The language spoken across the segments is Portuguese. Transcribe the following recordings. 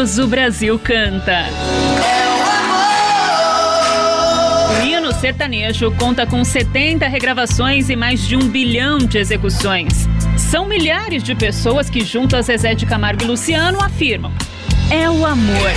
30 anos o Brasil canta. O hino sertanejo conta com 70 regravações e mais de um bilhão de execuções. São milhares de pessoas que, junto a Zezé de Camargo e Luciano, afirmam: é o amor.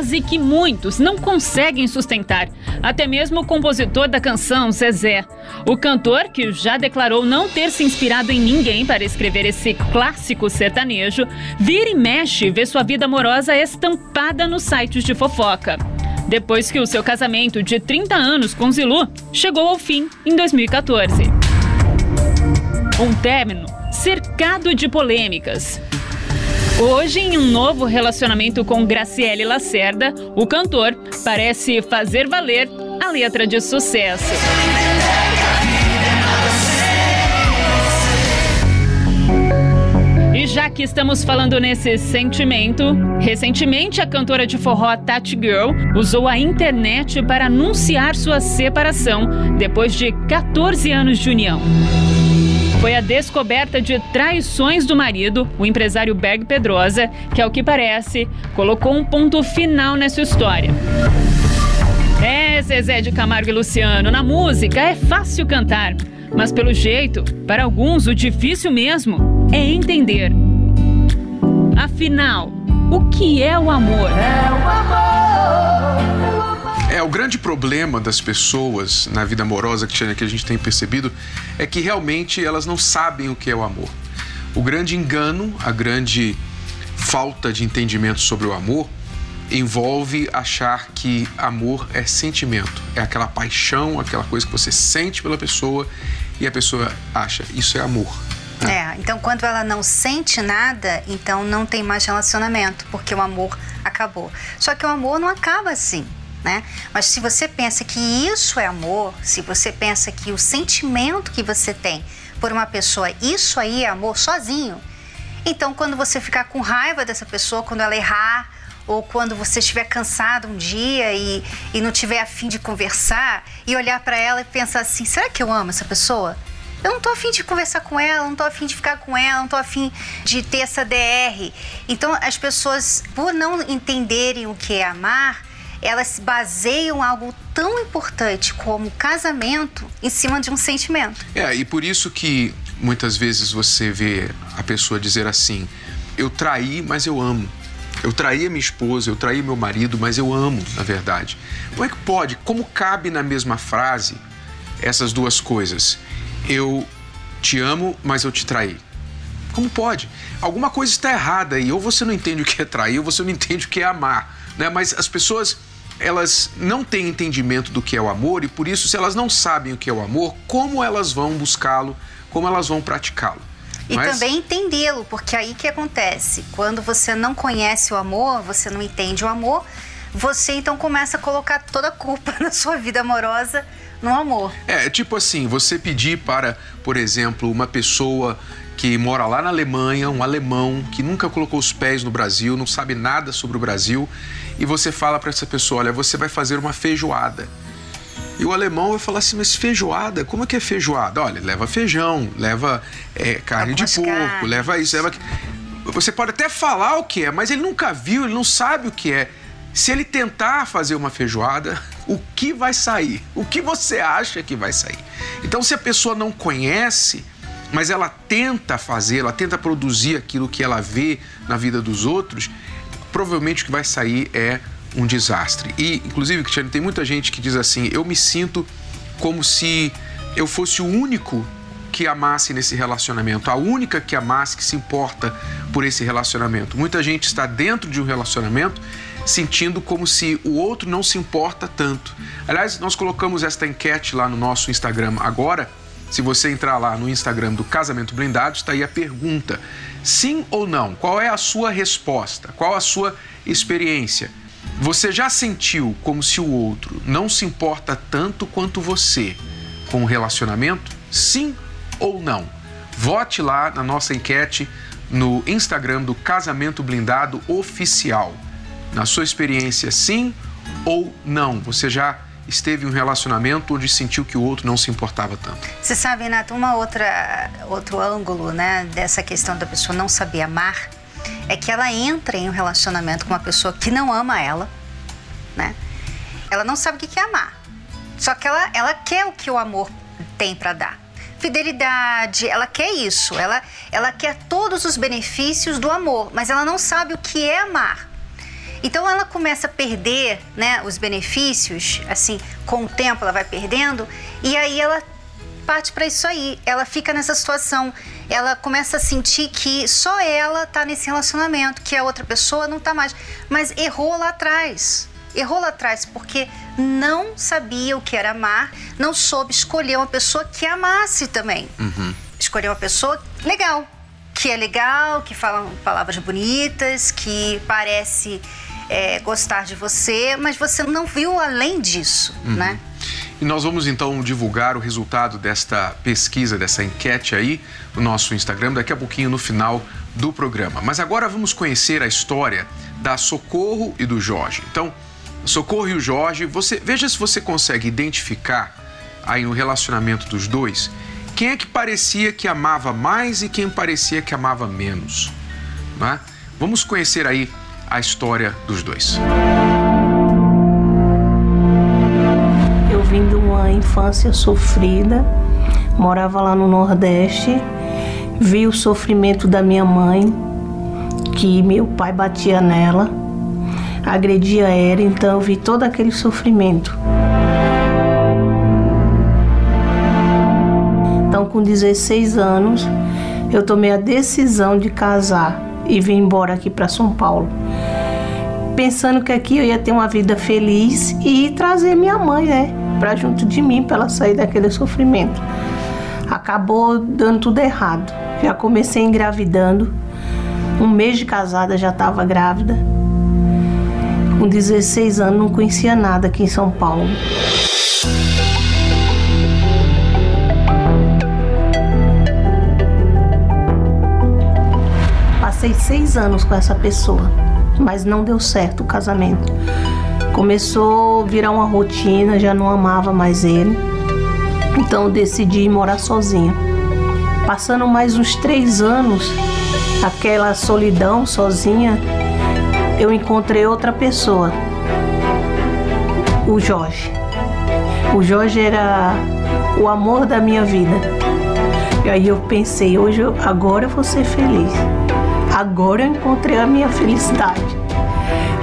Base que muitos não conseguem sustentar. Até mesmo o compositor da canção, Zezé. O cantor, que já declarou não ter se inspirado em ninguém para escrever esse clássico sertanejo, vira e mexe vê sua vida amorosa estampada nos sites de fofoca. Depois que o seu casamento de 30 anos com Zilu chegou ao fim em 2014. Um término cercado de polêmicas. Hoje, em um novo relacionamento com Graciele Lacerda, o cantor parece fazer valer a letra de sucesso. E já que estamos falando nesse sentimento, recentemente a cantora de forró Tati Girl usou a internet para anunciar sua separação depois de 14 anos de união foi a descoberta de traições do marido, o empresário Berg Pedrosa, que, ao que parece, colocou um ponto final nessa história. É, Zezé de Camargo e Luciano, na música é fácil cantar, mas pelo jeito, para alguns, o difícil mesmo é entender. Afinal, o que é o amor? É o amor. É, o grande problema das pessoas na vida amorosa, que a gente tem percebido, é que realmente elas não sabem o que é o amor. O grande engano, a grande falta de entendimento sobre o amor envolve achar que amor é sentimento, é aquela paixão, aquela coisa que você sente pela pessoa e a pessoa acha isso é amor. É, então quando ela não sente nada, então não tem mais relacionamento, porque o amor acabou. Só que o amor não acaba assim né? Mas se você pensa que isso é amor, se você pensa que o sentimento que você tem por uma pessoa, isso aí é amor sozinho, então quando você ficar com raiva dessa pessoa, quando ela errar, ou quando você estiver cansado um dia e, e não tiver afim de conversar e olhar para ela e pensar assim: será que eu amo essa pessoa? Eu não tô afim de conversar com ela, não tô afim de ficar com ela, não tô afim de ter essa DR. Então as pessoas, por não entenderem o que é amar, elas baseiam algo tão importante como casamento em cima de um sentimento. É, e por isso que muitas vezes você vê a pessoa dizer assim: eu traí, mas eu amo. Eu traí a minha esposa, eu traí meu marido, mas eu amo, na verdade. Como é que pode? Como cabe na mesma frase essas duas coisas? Eu te amo, mas eu te traí. Como pode? Alguma coisa está errada aí. Ou você não entende o que é trair, ou você não entende o que é amar. Né? Mas as pessoas elas não têm entendimento do que é o amor e por isso, se elas não sabem o que é o amor, como elas vão buscá-lo, como elas vão praticá-lo? E Mas... também entendê-lo, porque aí que acontece? Quando você não conhece o amor, você não entende o amor, você então começa a colocar toda a culpa na sua vida amorosa no amor. É, tipo assim, você pedir para, por exemplo, uma pessoa que mora lá na Alemanha, um alemão que nunca colocou os pés no Brasil, não sabe nada sobre o Brasil, e você fala para essa pessoa: olha, você vai fazer uma feijoada. E o alemão vai falar assim: mas feijoada? Como é que é feijoada? Olha, leva feijão, leva é, carne de porco, carnes. leva isso, leva. Você pode até falar o que é, mas ele nunca viu, ele não sabe o que é. Se ele tentar fazer uma feijoada, o que vai sair? O que você acha que vai sair? Então, se a pessoa não conhece, mas ela tenta fazer, ela tenta produzir aquilo que ela vê na vida dos outros, provavelmente o que vai sair é um desastre. E, inclusive, Cristiano, tem muita gente que diz assim: eu me sinto como se eu fosse o único que amasse nesse relacionamento, a única que amasse, que se importa por esse relacionamento. Muita gente está dentro de um relacionamento sentindo como se o outro não se importa tanto. Aliás, nós colocamos esta enquete lá no nosso Instagram agora. Se você entrar lá no Instagram do Casamento Blindado, está aí a pergunta: sim ou não? Qual é a sua resposta? Qual a sua experiência? Você já sentiu como se o outro não se importa tanto quanto você com o relacionamento? Sim ou não? Vote lá na nossa enquete no Instagram do Casamento Blindado Oficial. Na sua experiência, sim ou não? Você já esteve em um relacionamento onde sentiu que o outro não se importava tanto? Você sabe, Renato, uma outra outro ângulo, né, dessa questão da pessoa não saber amar é que ela entra em um relacionamento com uma pessoa que não ama ela, né? Ela não sabe o que é amar. Só que ela, ela quer o que o amor tem para dar fidelidade, ela quer isso, ela, ela quer todos os benefícios do amor, mas ela não sabe o que é amar. Então ela começa a perder né, os benefícios, assim, com o tempo ela vai perdendo, e aí ela parte para isso aí. Ela fica nessa situação, ela começa a sentir que só ela está nesse relacionamento, que a outra pessoa não está mais, mas errou lá atrás errou lá atrás porque não sabia o que era amar, não soube escolher uma pessoa que amasse também. Uhum. Escolher uma pessoa legal, que é legal, que fala palavras bonitas, que parece é, gostar de você, mas você não viu além disso, uhum. né? E nós vamos então divulgar o resultado desta pesquisa, dessa enquete aí, no nosso Instagram, daqui a pouquinho no final do programa. Mas agora vamos conhecer a história da Socorro e do Jorge. Então, Socorro e o Jorge, você veja se você consegue identificar aí no relacionamento dos dois quem é que parecia que amava mais e quem parecia que amava menos. Né? Vamos conhecer aí a história dos dois. Eu vim de uma infância sofrida, morava lá no Nordeste, vi o sofrimento da minha mãe, que meu pai batia nela agredia ela, então eu vi todo aquele sofrimento. Então, com 16 anos, eu tomei a decisão de casar e vim embora aqui para São Paulo. Pensando que aqui eu ia ter uma vida feliz e trazer minha mãe, né, para junto de mim, para ela sair daquele sofrimento. Acabou dando tudo errado. Já comecei engravidando. Um mês de casada já estava grávida. Com 16 anos não conhecia nada aqui em São Paulo. Passei seis anos com essa pessoa, mas não deu certo o casamento. Começou a virar uma rotina, já não amava mais ele. Então decidi morar sozinha. Passando mais uns três anos, aquela solidão sozinha, eu encontrei outra pessoa, o Jorge. O Jorge era o amor da minha vida. E aí eu pensei, hoje eu, agora eu vou ser feliz. Agora eu encontrei a minha felicidade.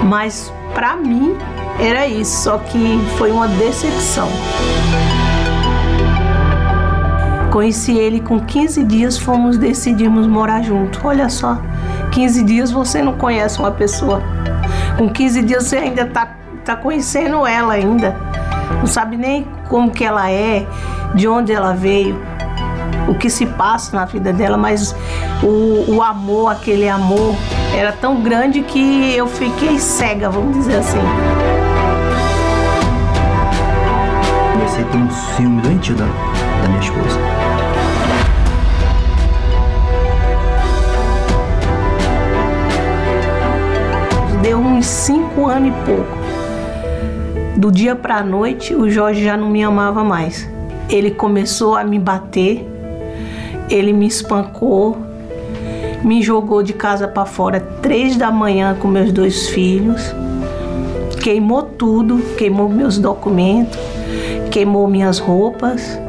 Mas para mim era isso, só que foi uma decepção. Conheci ele com 15 dias, fomos decidimos morar junto. Olha só, 15 dias você não conhece uma pessoa. Com 15 dias você ainda tá, tá conhecendo ela ainda. Não sabe nem como que ela é, de onde ela veio, o que se passa na vida dela, mas o, o amor, aquele amor, era tão grande que eu fiquei cega, vamos dizer assim. Comecei a ter um ciúme doentio da, da minha esposa. deu uns cinco anos e pouco. Do dia para a noite, o Jorge já não me amava mais. Ele começou a me bater, ele me espancou, me jogou de casa para fora três da manhã com meus dois filhos, queimou tudo, queimou meus documentos, queimou minhas roupas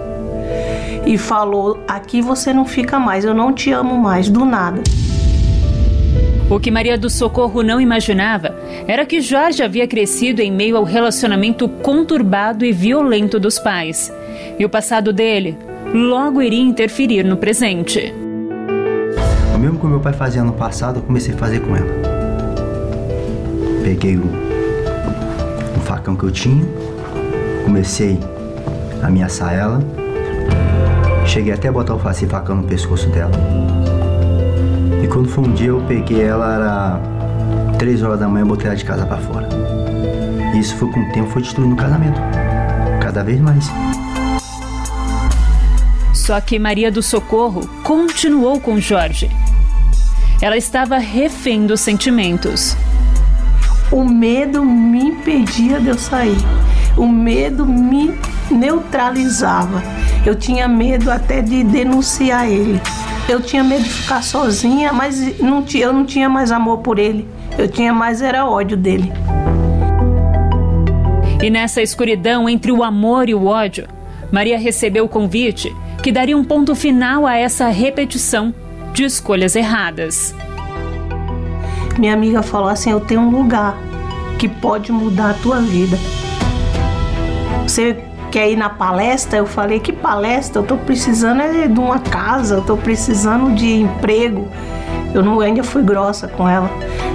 e falou: aqui você não fica mais, eu não te amo mais, do nada. O que Maria do Socorro não imaginava era que Jorge havia crescido em meio ao relacionamento conturbado e violento dos pais. E o passado dele logo iria interferir no presente. O mesmo que meu pai fazia no passado, eu comecei a fazer com ela. peguei o, o facão que eu tinha, comecei a ameaçar ela. Cheguei até a botar o facão no pescoço dela. E quando foi um dia eu peguei ela, era três horas da manhã, eu botei ela de casa para fora. E isso foi com o tempo, foi destruindo o casamento. Cada vez mais. Só que Maria do Socorro continuou com Jorge. Ela estava refém dos sentimentos. O medo me impedia de eu sair. O medo me neutralizava. Eu tinha medo até de denunciar ele. Eu tinha medo de ficar sozinha, mas não, eu não tinha mais amor por ele. Eu tinha mais era ódio dele. E nessa escuridão entre o amor e o ódio, Maria recebeu o convite que daria um ponto final a essa repetição de escolhas erradas. Minha amiga falou assim: Eu tenho um lugar que pode mudar a tua vida. Você quer ir na palestra? Eu falei: Que palestra? Eu tô precisando é de uma casa, eu tô precisando de emprego. Eu não ainda fui grossa com ela.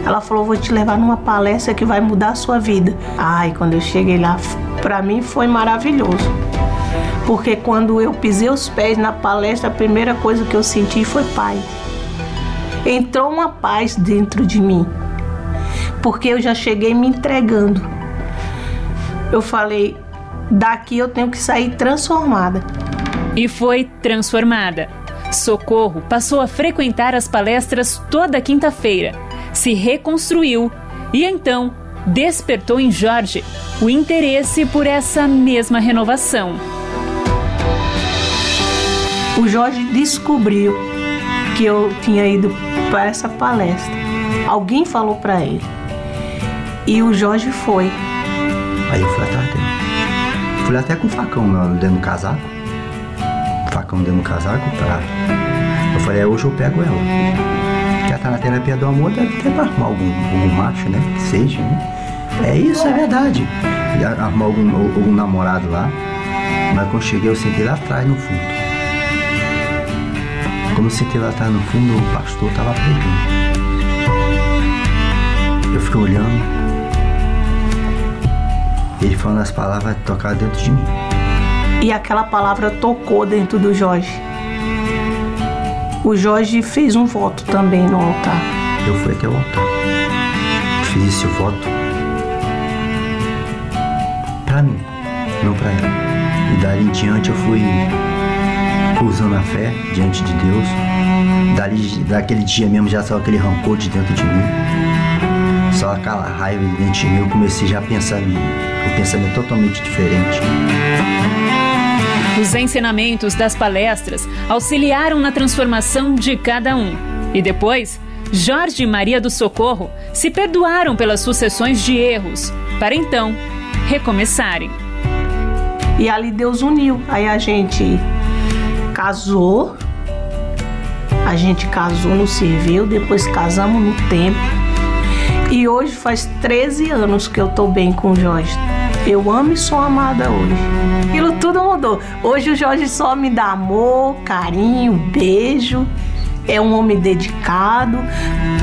Ela falou: "Vou te levar numa palestra que vai mudar a sua vida". Ai, quando eu cheguei lá, para mim foi maravilhoso. Porque quando eu pisei os pés na palestra, a primeira coisa que eu senti foi paz. Entrou uma paz dentro de mim. Porque eu já cheguei me entregando. Eu falei: daqui eu tenho que sair transformada. E foi transformada. Socorro passou a frequentar as palestras toda quinta-feira, se reconstruiu e então despertou em Jorge o interesse por essa mesma renovação. O Jorge descobriu que eu tinha ido para essa palestra. Alguém falou para ele. E o Jorge foi. Aí eu fui atrás dele. Fui até com o facão dentro do casaco facão dentro do casaco pra. Eu falei, é, hoje eu pego ela. Que ela tá na terapia do amor, deve ter pra arrumar algum, algum macho, né? Que seja, né? É isso, é verdade. Arrumar algum, algum namorado lá. Mas quando cheguei, eu sentei lá atrás no fundo. Como eu sentei lá atrás no fundo, o pastor tava pregando. Eu fiquei olhando. Ele falando as palavras tocar dentro de mim e aquela palavra tocou dentro do Jorge. O Jorge fez um voto também no altar. Eu fui até o altar. Fiz esse voto para mim, não para ela. E dali em diante eu fui usando a fé diante de Deus. Dali, daquele dia mesmo já saiu aquele rancor de dentro de mim. Só aquela raiva dentro de mim, eu comecei já a pensar em um pensamento totalmente diferente. Os ensinamentos das palestras auxiliaram na transformação de cada um. E depois, Jorge e Maria do Socorro se perdoaram pelas sucessões de erros, para então recomeçarem. E ali Deus uniu. Aí a gente casou, a gente casou no civil, depois casamos no tempo. E hoje faz 13 anos que eu tô bem com o Jorge. Eu amo e sou amada hoje. Aquilo tudo mudou. Hoje o Jorge só me dá amor, carinho, beijo. É um homem dedicado,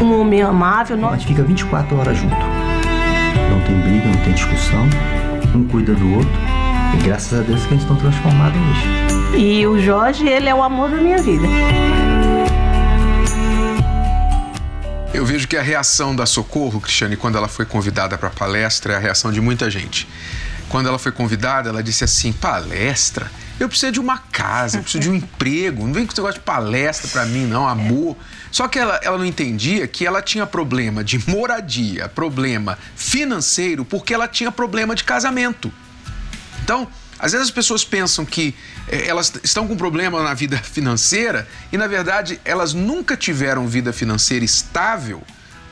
um homem amável. Gente fica 24 horas junto. Não tem briga, não tem discussão. Um cuida do outro. E graças a Deus que a gente está transformado hoje. E o Jorge, ele é o amor da minha vida. Eu vejo que a reação da Socorro, Cristiane, quando ela foi convidada para a palestra, é a reação de muita gente. Quando ela foi convidada, ela disse assim: palestra? Eu preciso de uma casa, eu preciso de um emprego. Não vem com esse negócio de palestra para mim, não, amor. Só que ela, ela não entendia que ela tinha problema de moradia, problema financeiro, porque ela tinha problema de casamento. Então, às vezes as pessoas pensam que é, elas estão com problema na vida financeira e, na verdade, elas nunca tiveram vida financeira estável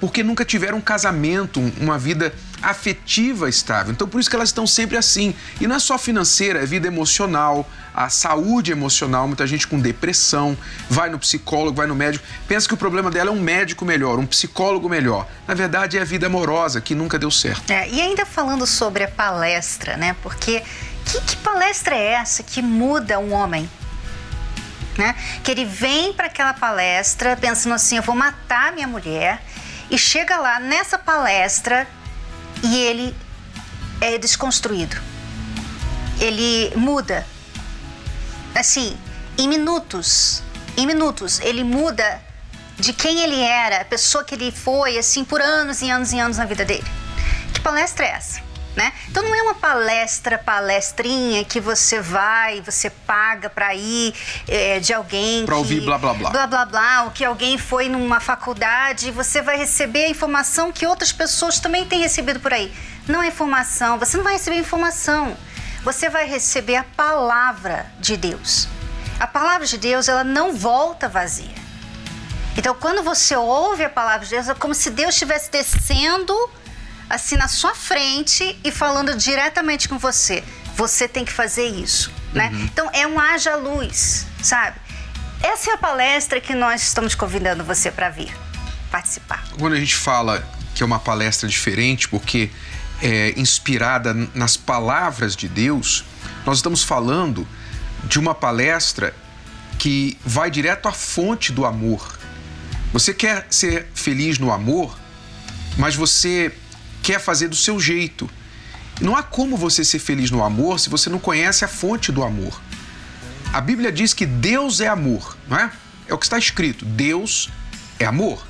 porque nunca tiveram um casamento, uma vida afetiva estável. Então, por isso que elas estão sempre assim. E não é só financeira, é vida emocional, a saúde emocional. Muita gente com depressão vai no psicólogo, vai no médico, pensa que o problema dela é um médico melhor, um psicólogo melhor. Na verdade, é a vida amorosa que nunca deu certo. É, e ainda falando sobre a palestra, né? Porque que, que palestra é essa que muda um homem? Né? Que ele vem para aquela palestra pensando assim: eu vou matar minha mulher, e chega lá nessa palestra e ele é desconstruído. Ele muda. Assim, em minutos. Em minutos, ele muda de quem ele era, a pessoa que ele foi, assim, por anos e anos e anos na vida dele. Que palestra é essa? Né? Então não é uma palestra, palestrinha que você vai, você paga para ir é, de alguém para ouvir blá blá blá blá blá blá, ou que alguém foi numa faculdade, você vai receber a informação que outras pessoas também têm recebido por aí. Não é informação, você não vai receber informação, você vai receber a palavra de Deus. A palavra de Deus ela não volta vazia. Então, quando você ouve a palavra de Deus, é como se Deus estivesse descendo assim na sua frente e falando diretamente com você. Você tem que fazer isso, né? Uhum. Então, é um haja luz, sabe? Essa é a palestra que nós estamos convidando você para vir participar. Quando a gente fala que é uma palestra diferente, porque é inspirada nas palavras de Deus, nós estamos falando de uma palestra que vai direto à fonte do amor. Você quer ser feliz no amor, mas você quer fazer do seu jeito. Não há como você ser feliz no amor se você não conhece a fonte do amor. A Bíblia diz que Deus é amor, não é? É o que está escrito. Deus é amor.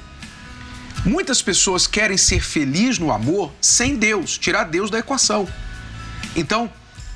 Muitas pessoas querem ser felizes no amor sem Deus, tirar Deus da equação. Então,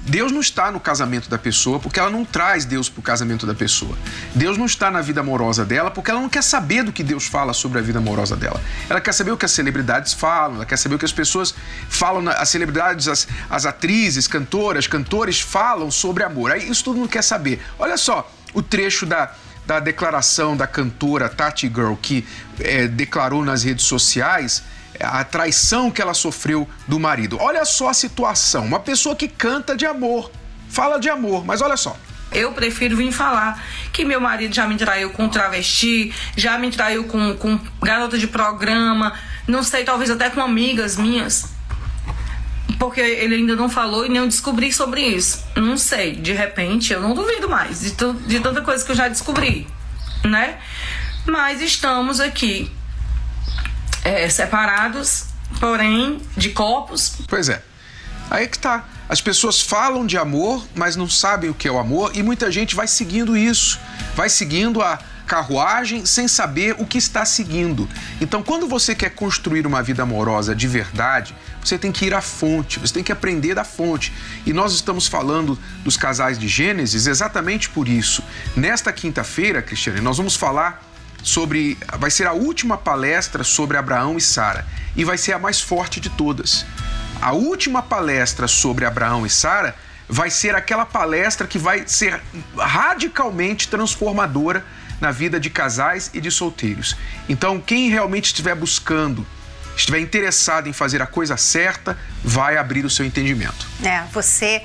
Deus não está no casamento da pessoa porque ela não traz Deus para o casamento da pessoa. Deus não está na vida amorosa dela porque ela não quer saber do que Deus fala sobre a vida amorosa dela. Ela quer saber o que as celebridades falam, ela quer saber o que as pessoas falam, as celebridades, as, as atrizes, cantoras, cantores falam sobre amor. Aí isso tudo não quer saber. Olha só o trecho da, da declaração da cantora Tati Girl que é, declarou nas redes sociais a traição que ela sofreu do marido. Olha só a situação: uma pessoa que canta de amor, fala de amor, mas olha só. Eu prefiro vir falar que meu marido já me traiu com travesti, já me traiu com, com garota de programa, não sei, talvez até com amigas minhas. Porque ele ainda não falou e nem eu descobri sobre isso. Não sei, de repente eu não duvido mais de, de tanta coisa que eu já descobri, né? Mas estamos aqui é, separados, porém de corpos. Pois é. Aí que tá. As pessoas falam de amor, mas não sabem o que é o amor, e muita gente vai seguindo isso, vai seguindo a carruagem sem saber o que está seguindo. Então, quando você quer construir uma vida amorosa de verdade, você tem que ir à fonte, você tem que aprender da fonte. E nós estamos falando dos casais de Gênesis exatamente por isso. Nesta quinta-feira, Cristiane, nós vamos falar sobre. Vai ser a última palestra sobre Abraão e Sara e vai ser a mais forte de todas. A última palestra sobre Abraão e Sara vai ser aquela palestra que vai ser radicalmente transformadora na vida de casais e de solteiros. Então, quem realmente estiver buscando, estiver interessado em fazer a coisa certa, vai abrir o seu entendimento. É, você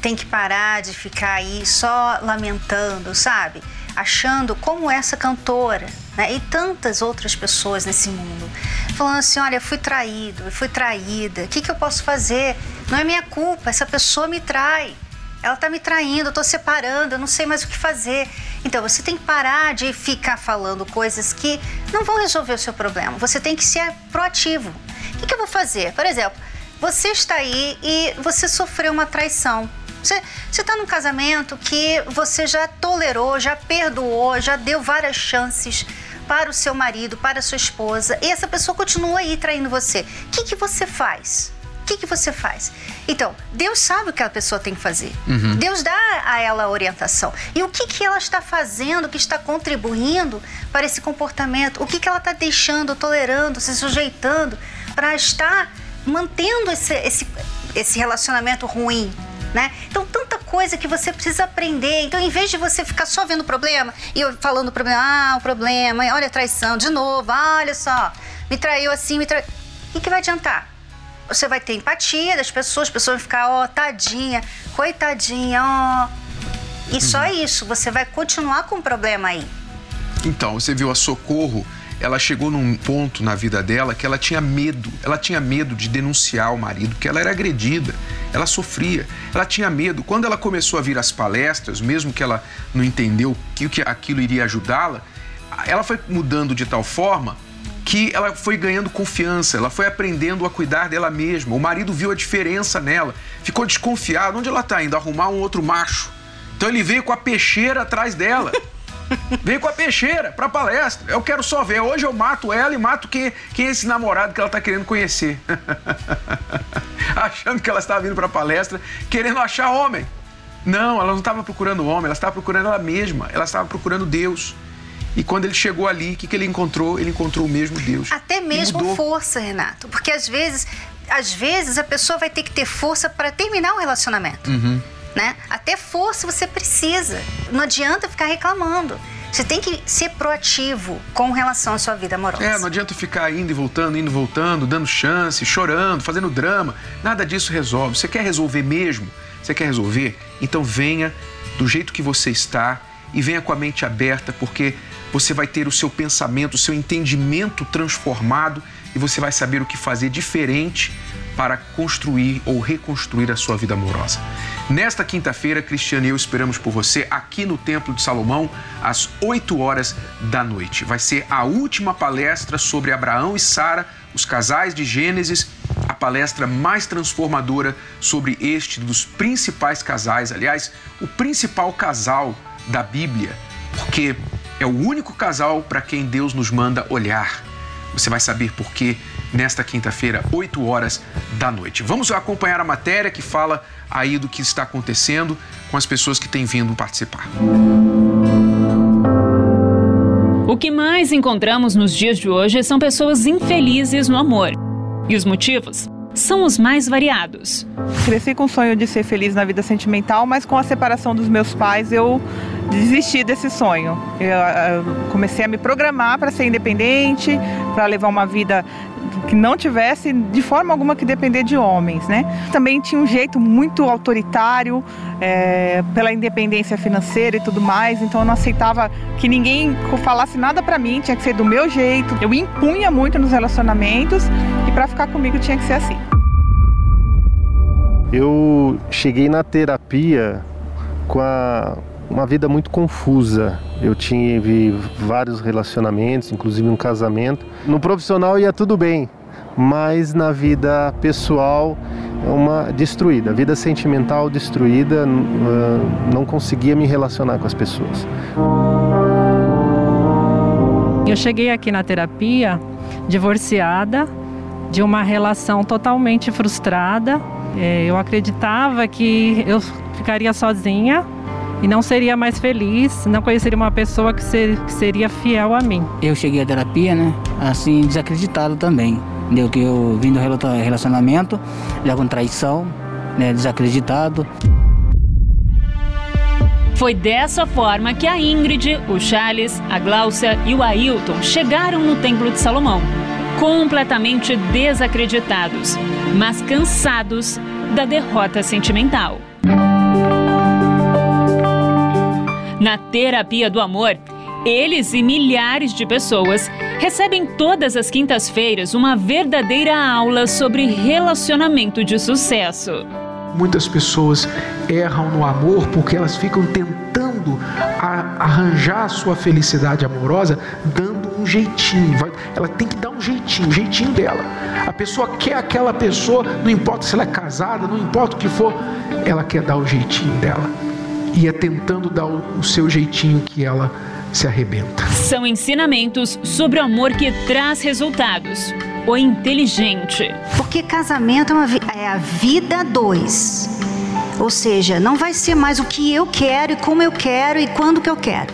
tem que parar de ficar aí só lamentando, sabe? Achando como essa cantora né, e tantas outras pessoas nesse mundo, falando assim: olha, fui traído, fui traída, o que, que eu posso fazer? Não é minha culpa, essa pessoa me trai. Ela está me traindo, eu estou separando, eu não sei mais o que fazer. Então você tem que parar de ficar falando coisas que não vão resolver o seu problema. Você tem que ser proativo. O que, que eu vou fazer? Por exemplo, você está aí e você sofreu uma traição. Você está num casamento que você já tolerou, já perdoou, já deu várias chances para o seu marido, para a sua esposa, e essa pessoa continua aí traindo você. O que, que você faz? O que, que você faz? Então, Deus sabe o que a pessoa tem que fazer. Uhum. Deus dá a ela a orientação. E o que, que ela está fazendo, que está contribuindo para esse comportamento? O que, que ela está deixando, tolerando, se sujeitando para estar mantendo esse, esse, esse relacionamento ruim? Né? Então, tanta coisa que você precisa aprender. Então, em vez de você ficar só vendo o problema e falando o problema, ah, o problema, olha a traição, de novo, ah, olha só, me traiu assim, me traiu. O que, que vai adiantar? Você vai ter empatia das pessoas, as pessoas vão ficar, ó, oh, tadinha, coitadinha, ó. Oh. E só uhum. isso, você vai continuar com o problema aí. Então, você viu a Socorro ela chegou num ponto na vida dela que ela tinha medo. Ela tinha medo de denunciar o marido, porque ela era agredida, ela sofria, ela tinha medo. Quando ela começou a vir às palestras, mesmo que ela não entendeu que, que aquilo iria ajudá-la, ela foi mudando de tal forma que ela foi ganhando confiança, ela foi aprendendo a cuidar dela mesma. O marido viu a diferença nela, ficou desconfiado. Onde ela está indo? Arrumar um outro macho. Então ele veio com a peixeira atrás dela. Veio com a peixeira pra palestra. Eu quero só ver. Hoje eu mato ela e mato quem, quem é esse namorado que ela tá querendo conhecer. Achando que ela estava vindo pra palestra, querendo achar homem. Não, ela não estava procurando homem, ela estava procurando ela mesma. Ela estava procurando Deus. E quando ele chegou ali, o que, que ele encontrou? Ele encontrou o mesmo Deus. Até mesmo força, Renato. Porque às vezes, às vezes a pessoa vai ter que ter força para terminar o relacionamento. Uhum né? Até força você precisa. Não adianta ficar reclamando. Você tem que ser proativo com relação à sua vida amorosa. É, não adianta ficar indo e voltando, indo e voltando, dando chance, chorando, fazendo drama. Nada disso resolve. Você quer resolver mesmo? Você quer resolver? Então venha do jeito que você está e venha com a mente aberta, porque você vai ter o seu pensamento, o seu entendimento transformado e você vai saber o que fazer diferente para construir ou reconstruir a sua vida amorosa. Nesta quinta-feira, Cristiane e eu esperamos por você aqui no Templo de Salomão, às 8 horas da noite. Vai ser a última palestra sobre Abraão e Sara, os casais de Gênesis, a palestra mais transformadora sobre este dos principais casais, aliás, o principal casal da Bíblia, porque é o único casal para quem Deus nos manda olhar. Você vai saber por quê nesta quinta-feira, 8 horas da noite. Vamos acompanhar a matéria que fala aí do que está acontecendo com as pessoas que têm vindo participar. O que mais encontramos nos dias de hoje são pessoas infelizes no amor. E os motivos? São os mais variados. Cresci com o sonho de ser feliz na vida sentimental, mas com a separação dos meus pais eu desisti desse sonho. Eu, eu comecei a me programar para ser independente, para levar uma vida que não tivesse de forma alguma que depender de homens, né? Também tinha um jeito muito autoritário é, pela independência financeira e tudo mais, então eu não aceitava que ninguém falasse nada para mim, tinha que ser do meu jeito. Eu impunha muito nos relacionamentos para ficar comigo tinha que ser assim. Eu cheguei na terapia com a, uma vida muito confusa. Eu tive vários relacionamentos, inclusive um casamento. No profissional ia tudo bem, mas na vida pessoal uma destruída, vida sentimental destruída, ah, não conseguia me relacionar com as pessoas. Eu cheguei aqui na terapia divorciada de uma relação totalmente frustrada. É, eu acreditava que eu ficaria sozinha e não seria mais feliz, não conheceria uma pessoa que, ser, que seria fiel a mim. Eu cheguei à terapia, né, assim, desacreditado também. Deu que eu vim do relacionamento, já com traição, né, desacreditado. Foi dessa forma que a Ingrid, o Charles, a Gláucia e o Ailton chegaram no Templo de Salomão, completamente desacreditados, mas cansados da derrota sentimental. Na terapia do amor, eles e milhares de pessoas recebem todas as quintas-feiras uma verdadeira aula sobre relacionamento de sucesso. Muitas pessoas erram no amor porque elas ficam tentando arranjar sua felicidade amorosa dando um jeitinho. Ela tem que dar um jeitinho, um jeitinho dela. A pessoa quer aquela pessoa, não importa se ela é casada, não importa o que for, ela quer dar o jeitinho dela e é tentando dar o seu jeitinho que ela se arrebenta. São ensinamentos sobre o amor que traz resultados. O inteligente. Porque casamento é, uma, é a vida dois. Ou seja, não vai ser mais o que eu quero e como eu quero e quando que eu quero.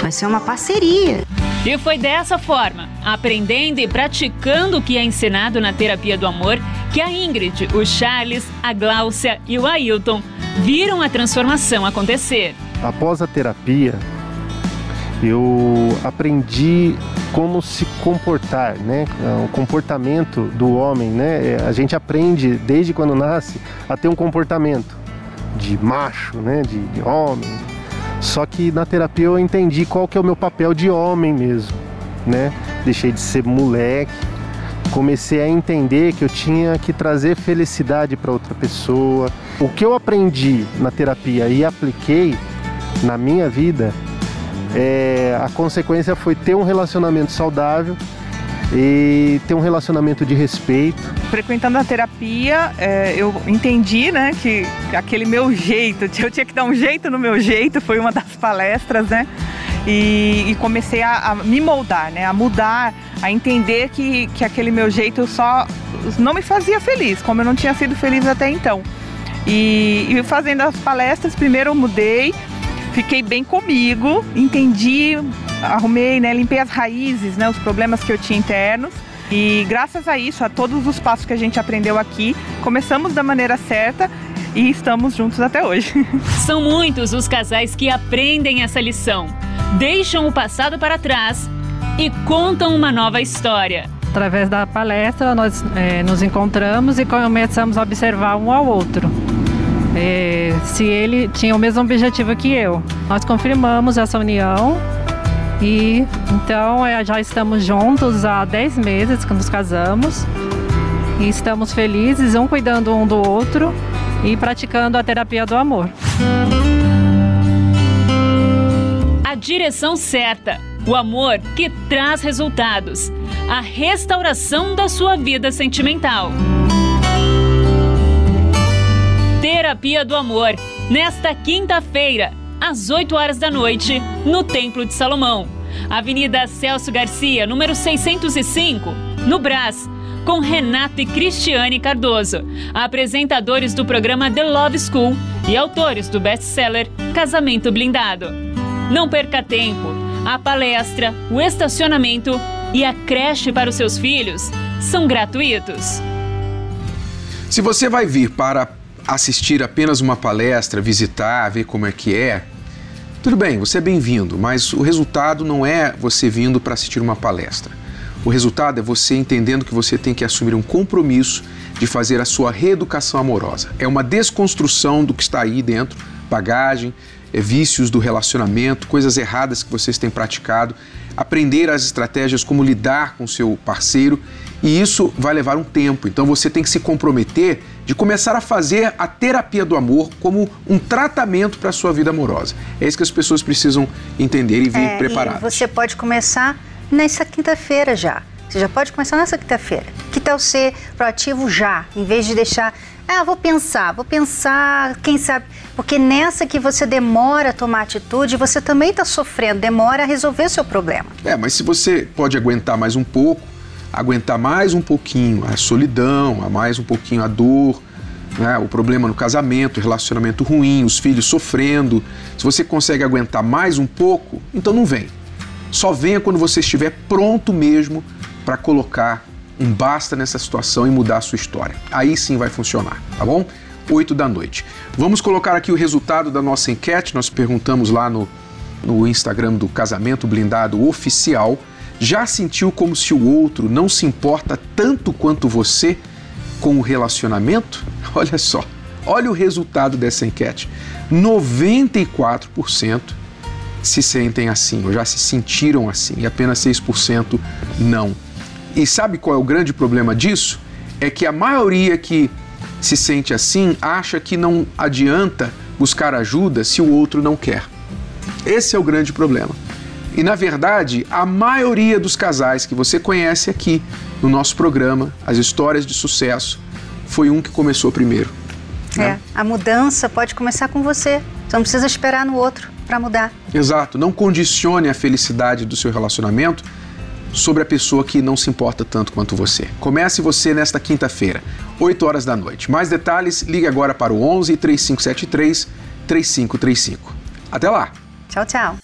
Vai ser uma parceria. E foi dessa forma, aprendendo e praticando o que é ensinado na terapia do amor, que a Ingrid, o Charles, a Gláucia e o Ailton viram a transformação acontecer. Após a terapia, eu aprendi como se comportar, né? O comportamento do homem, né? A gente aprende desde quando nasce a ter um comportamento de macho, né? De, de homem. Só que na terapia eu entendi qual que é o meu papel de homem mesmo, né? Deixei de ser moleque, comecei a entender que eu tinha que trazer felicidade para outra pessoa. O que eu aprendi na terapia e apliquei na minha vida é, a consequência foi ter um relacionamento saudável e ter um relacionamento de respeito. Frequentando a terapia, é, eu entendi, né, que aquele meu jeito, eu tinha que dar um jeito no meu jeito, foi uma das palestras, né, e, e comecei a, a, me moldar, né, a mudar, a entender que, que aquele meu jeito só não me fazia feliz, como eu não tinha sido feliz até então. E, e fazendo as palestras, primeiro eu mudei, fiquei bem comigo, entendi arrumei, né, limpei as raízes, né, os problemas que eu tinha internos. E graças a isso, a todos os passos que a gente aprendeu aqui, começamos da maneira certa e estamos juntos até hoje. São muitos os casais que aprendem essa lição, deixam o passado para trás e contam uma nova história. Através da palestra, nós é, nos encontramos e começamos a observar um ao outro. É, se ele tinha o mesmo objetivo que eu. Nós confirmamos essa união e então é, já estamos juntos há 10 meses que nos casamos e estamos felizes, um cuidando um do outro e praticando a terapia do amor. A direção certa, o amor que traz resultados, a restauração da sua vida sentimental. Terapia do Amor, nesta quinta-feira, às 8 horas da noite, no Templo de Salomão. Avenida Celso Garcia, número 605, no Brás, com Renato e Cristiane Cardoso, apresentadores do programa The Love School e autores do best-seller Casamento Blindado. Não perca tempo. A palestra, o estacionamento e a creche para os seus filhos são gratuitos. Se você vai vir para assistir apenas uma palestra, visitar, ver como é que é, tudo bem, você é bem-vindo, mas o resultado não é você vindo para assistir uma palestra. O resultado é você entendendo que você tem que assumir um compromisso de fazer a sua reeducação amorosa. É uma desconstrução do que está aí dentro, bagagem, é vícios do relacionamento, coisas erradas que vocês têm praticado, aprender as estratégias como lidar com seu parceiro e isso vai levar um tempo. Então você tem que se comprometer de começar a fazer a terapia do amor como um tratamento para a sua vida amorosa. É isso que as pessoas precisam entender e vir é, preparadas. você pode começar nessa quinta-feira já. Você já pode começar nessa quinta-feira. Que tal ser proativo já, em vez de deixar ah, vou pensar, vou pensar, quem sabe. Porque nessa que você demora a tomar atitude, você também está sofrendo, demora a resolver o seu problema. É, mas se você pode aguentar mais um pouco, aguentar mais um pouquinho a solidão, a mais um pouquinho a dor, né, o problema no casamento, o relacionamento ruim, os filhos sofrendo, se você consegue aguentar mais um pouco, então não vem. Só venha quando você estiver pronto mesmo para colocar um basta nessa situação e mudar a sua história. Aí sim vai funcionar, tá bom? 8 da noite. Vamos colocar aqui o resultado da nossa enquete. Nós perguntamos lá no, no Instagram do Casamento Blindado Oficial. Já sentiu como se o outro não se importa tanto quanto você com o relacionamento? Olha só, olha o resultado dessa enquete. 94% se sentem assim, ou já se sentiram assim, e apenas 6% não. E sabe qual é o grande problema disso? É que a maioria que se sente assim acha que não adianta buscar ajuda se o outro não quer. Esse é o grande problema. E na verdade, a maioria dos casais que você conhece aqui no nosso programa, as histórias de sucesso, foi um que começou primeiro. Né? É, a mudança pode começar com você. Você não precisa esperar no outro para mudar. Exato. Não condicione a felicidade do seu relacionamento sobre a pessoa que não se importa tanto quanto você. Comece você nesta quinta-feira, 8 horas da noite. Mais detalhes, ligue agora para o 11 3573 3535. Até lá. Tchau, tchau.